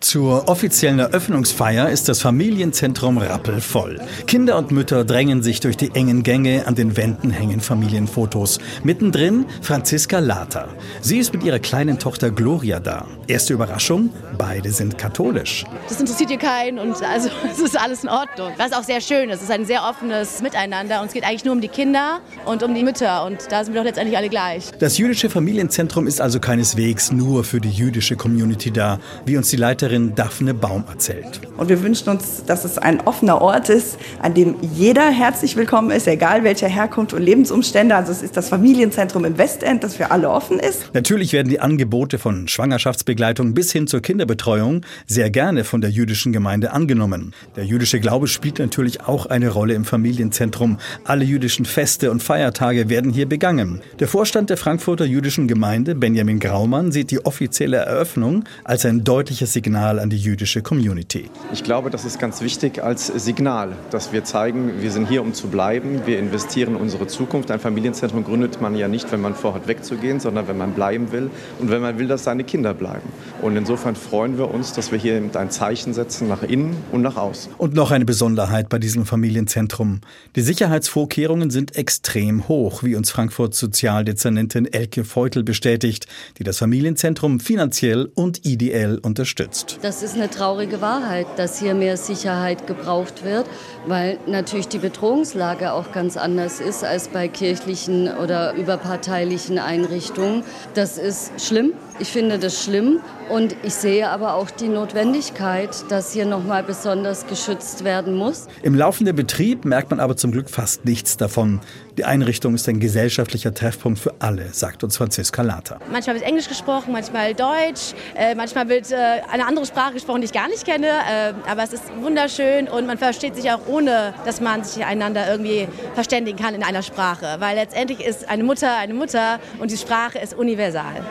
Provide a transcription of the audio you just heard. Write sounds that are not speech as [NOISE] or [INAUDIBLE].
Zur offiziellen Eröffnungsfeier ist das Familienzentrum rappelvoll. Kinder und Mütter drängen sich durch die engen Gänge, an den Wänden hängen Familienfotos. Mittendrin Franziska Later. Sie ist mit ihrer kleinen Tochter Gloria da. Erste Überraschung, beide sind katholisch. Das interessiert hier keinen und also [LAUGHS] es ist alles in Ordnung. Was auch sehr schön ist, es ist ein sehr offenes Miteinander und es geht eigentlich nur um die Kinder und um die Mütter und da sind wir doch letztendlich alle gleich. Das jüdische Familienzentrum ist also keineswegs nur für die jüdische Community da, wie uns die Leiterin Reporterin Daphne Baum erzählt. Und wir wünschen uns, dass es ein offener Ort ist, an dem jeder herzlich willkommen ist, egal welcher Herkunft und Lebensumstände. Also es ist das Familienzentrum im Westend, das für alle offen ist. Natürlich werden die Angebote von Schwangerschaftsbegleitung bis hin zur Kinderbetreuung sehr gerne von der jüdischen Gemeinde angenommen. Der jüdische Glaube spielt natürlich auch eine Rolle im Familienzentrum. Alle jüdischen Feste und Feiertage werden hier begangen. Der Vorstand der Frankfurter jüdischen Gemeinde, Benjamin Graumann, sieht die offizielle Eröffnung als ein deutliches Signal Signal an die jüdische Community. Ich glaube, das ist ganz wichtig als Signal, dass wir zeigen, wir sind hier, um zu bleiben. Wir investieren in unsere Zukunft. Ein Familienzentrum gründet man ja nicht, wenn man vorhat, wegzugehen, sondern wenn man bleiben will und wenn man will, dass seine Kinder bleiben. Und insofern freuen wir uns, dass wir hier ein Zeichen setzen nach innen und nach außen. Und noch eine Besonderheit bei diesem Familienzentrum. Die Sicherheitsvorkehrungen sind extrem hoch, wie uns Frankfurts Sozialdezernentin Elke Feutel bestätigt, die das Familienzentrum finanziell und ideell unterstützt. Das ist eine traurige Wahrheit, dass hier mehr Sicherheit gebraucht wird, weil natürlich die Bedrohungslage auch ganz anders ist als bei kirchlichen oder überparteilichen Einrichtungen. Das ist schlimm. Ich finde das schlimm und ich sehe aber auch die Notwendigkeit, dass hier noch mal besonders geschützt werden muss. Im laufenden Betrieb merkt man aber zum Glück fast nichts davon. Die Einrichtung ist ein gesellschaftlicher Treffpunkt für alle, sagt uns Franziska Later. Manchmal wird Englisch gesprochen, manchmal Deutsch, äh, manchmal wird äh, eine andere Sprache gesprochen, die ich gar nicht kenne. Äh, aber es ist wunderschön und man versteht sich auch ohne, dass man sich einander irgendwie verständigen kann in einer Sprache. Weil letztendlich ist eine Mutter eine Mutter und die Sprache ist universal.